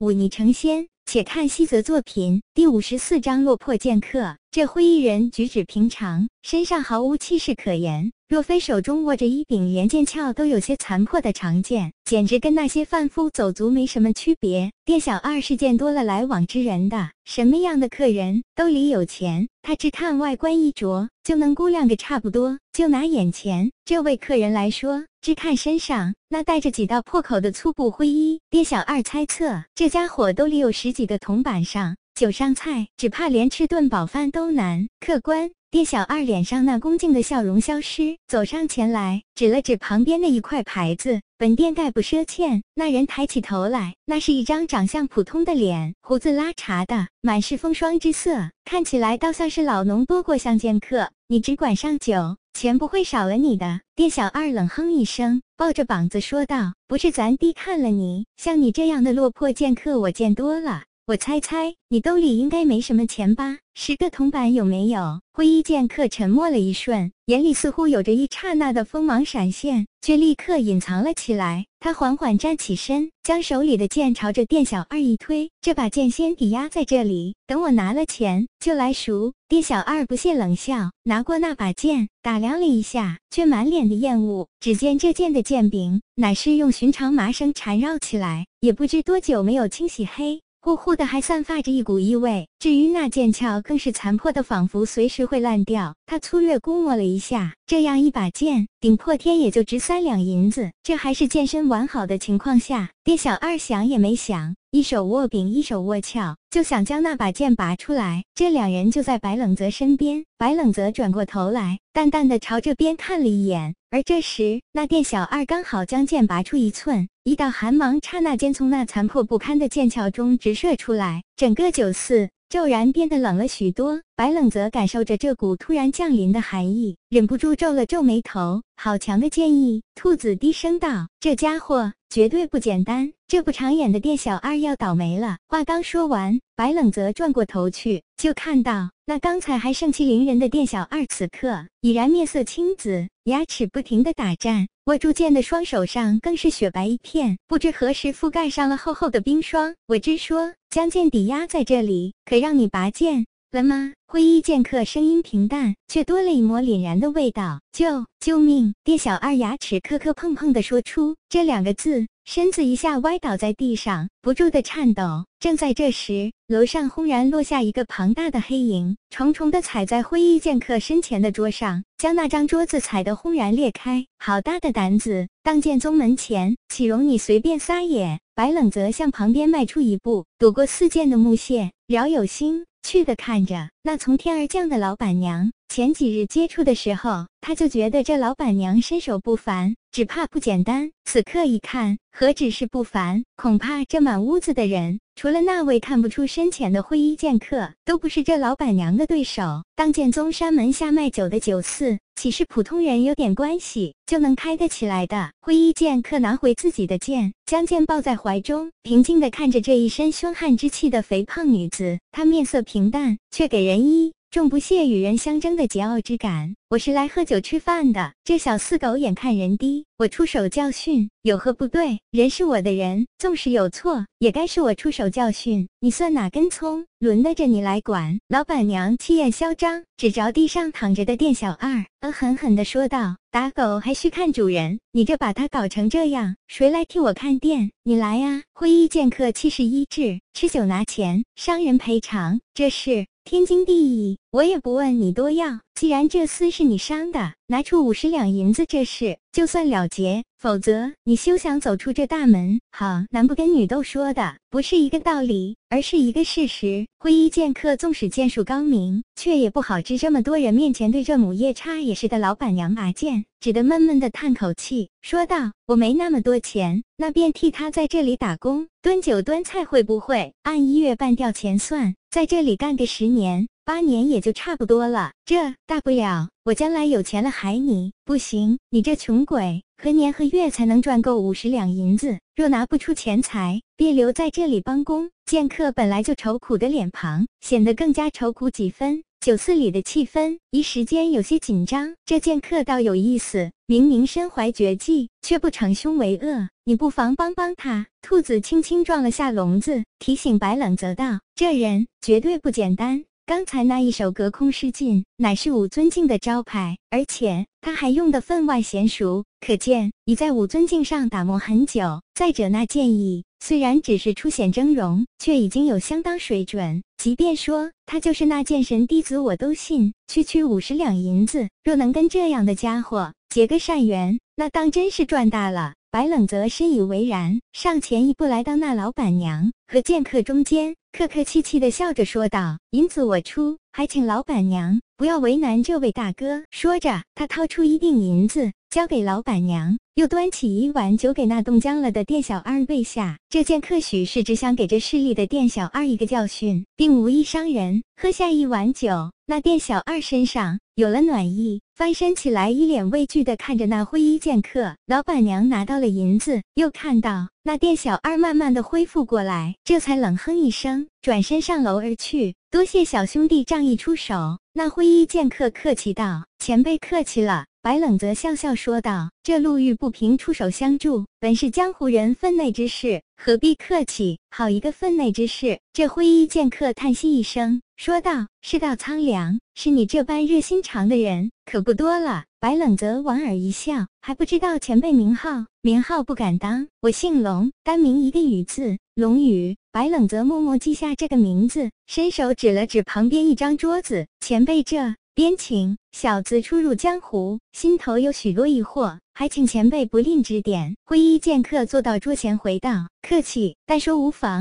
忤逆成仙。且看西泽作品第五十四章落魄剑客。这灰衣人举止平常，身上毫无气势可言。若非手中握着一柄连剑鞘都有些残破的长剑，简直跟那些贩夫走卒没什么区别。店小二是见多了来往之人的，什么样的客人兜里有钱，他只看外观衣着就能估量个差不多。就拿眼前这位客人来说，只看身上那带着几道破口的粗布灰衣，店小二猜测这家伙兜里有十几几个铜板上酒上菜，只怕连吃顿饱饭都难。客官。店小二脸上那恭敬的笑容消失，走上前来，指了指旁边的一块牌子：“本店概不赊欠。”那人抬起头来，那是一张长相普通的脸，胡子拉碴的，满是风霜之色，看起来倒像是老农多过相见客。你只管上酒，钱不会少了你的。店小二冷哼一声，抱着膀子说道：“不是咱低看了你，像你这样的落魄剑客，我见多了。我猜猜，你兜里应该没什么钱吧？十个铜板有没有？”灰衣剑客沉默了一瞬，眼里似乎有着一刹那的锋芒闪现，却立刻隐藏了起来。他缓缓站起身，将手里的剑朝着店小二一推：“这把剑先抵押在这里，等我拿了钱就来赎。”店小二不屑冷笑，拿过那把剑，打量了一下，却满脸的厌恶。只见这剑的剑柄乃是用寻常麻绳缠绕起来，也不知多久没有清洗黑。呼呼的，还散发着一股异味。至于那剑鞘，更是残破的，仿佛随时会烂掉。他粗略估摸了一下，这样一把剑，顶破天也就值三两银子。这还是剑身完好的情况下。店小二想也没想，一手握柄，一手握鞘，就想将那把剑拔出来。这两人就在白冷泽身边。白冷泽转过头来，淡淡的朝这边看了一眼。而这时，那店小二刚好将剑拔出一寸。一道寒芒刹那间从那残破不堪的剑鞘中直射出来，整个酒肆骤然变得冷了许多。白冷则感受着这股突然降临的寒意，忍不住皱了皱眉头。好强的剑意！兔子低声道：“这家伙绝对不简单，这不长眼的店小二要倒霉了。”话刚说完，白冷则转过头去，就看到那刚才还盛气凌人的店小二，此刻已然面色青紫，牙齿不停的打颤。握住剑的双手上更是雪白一片，不知何时覆盖上了厚厚的冰霜。我只说将剑抵押在这里，可让你拔剑了吗？灰衣剑客声音平淡，却多了一抹凛然的味道。救救命！店小二牙齿磕磕碰碰的说出这两个字，身子一下歪倒在地上，不住的颤抖。正在这时，楼上轰然落下一个庞大的黑影，重重的踩在灰衣剑客身前的桌上，将那张桌子踩得轰然裂开。好大的胆子！当剑宗门前，岂容你随便撒野？白冷则向旁边迈出一步，躲过四剑的木屑，饶有兴趣的看着那从天而降的老板娘。前几日接触的时候，他就觉得这老板娘身手不凡，只怕不简单。此刻一看，何止是不凡，恐怕这满屋子的人，除了那位看不出深浅的灰衣剑客，都不是这老板娘的对手。当剑宗山门下卖酒的酒肆，岂是普通人有点关系就能开得起来的？灰衣剑客拿回自己的剑，将剑抱在怀中，平静地看着这一身凶悍之气的肥胖女子。她面色平淡，却给人一。重不屑与人相争的桀骜之感。我是来喝酒吃饭的，这小四狗眼看人低，我出手教训，有何不对？人是我的人，纵使有错，也该是我出手教训。你算哪根葱？轮得着你来管？老板娘气焰嚣张，指着地上躺着的店小二，恶狠狠地说道：“打狗还需看主人，你这把他搞成这样，谁来替我看店？你来呀！”灰衣剑客气势一致，吃酒拿钱，商人赔偿，这事。天经地义，我也不问你多要。既然这厮是你伤的，拿出五十两银子，这事就算了结。否则，你休想走出这大门。好，男不跟女斗说的不是一个道理，而是一个事实。灰衣剑客纵使剑术高明，却也不好知这么多人面前对这母夜叉也是的老板娘拔剑，只得闷闷的叹口气，说道：“我没那么多钱，那便替他在这里打工，端酒端菜，会不会按一月半吊钱算？在这里干个十年。”八年也就差不多了，这大不了我将来有钱了还你。不行，你这穷鬼，何年何月才能赚够五十两银子？若拿不出钱财，便留在这里帮工。剑客本来就愁苦的脸庞显得更加愁苦几分。酒肆里的气氛一时间有些紧张。这剑客倒有意思，明明身怀绝技，却不逞凶为恶。你不妨帮帮他。兔子轻轻撞了下笼子，提醒白冷泽道：“这人绝对不简单。刚才那一手隔空失禁，乃是武尊境的招牌，而且他还用得分外娴熟，可见已在武尊境上打磨很久。再者，那剑意……”虽然只是初显峥嵘，却已经有相当水准。即便说他就是那剑神弟子，我都信。区区五十两银子，若能跟这样的家伙结个善缘，那当真是赚大了。白冷泽深以为然，上前一步来到那老板娘和剑客中间，客客气气的笑着说道：“银子我出，还请老板娘不要为难这位大哥。”说着，他掏出一锭银子交给老板娘。又端起一碗酒给那冻僵了的店小二喂下。这剑客许是只想给这势利的店小二一个教训，并无意伤人。喝下一碗酒，那店小二身上有了暖意，翻身起来，一脸畏惧的看着那灰衣剑客。老板娘拿到了银子，又看到那店小二慢慢的恢复过来，这才冷哼一声，转身上楼而去。多谢小兄弟仗义出手。那灰衣剑客客气道：“前辈客气了。”白冷泽笑笑说道：“这路遇不平，出手相助，本是江湖人分内之事，何必客气？好一个分内之事！”这灰衣剑客叹息一声，说道：“世道苍凉，是你这般热心肠的人可不多了。”白冷泽莞尔一笑，还不知道前辈名号？名号不敢当，我姓龙，单名一个雨字，龙宇。白冷泽默默记下这个名字，伸手指了指旁边一张桌子：“前辈这。”边请小子初入江湖，心头有许多疑惑，还请前辈不吝指点。灰衣剑客坐到桌前，回道：“客气，但说无妨。”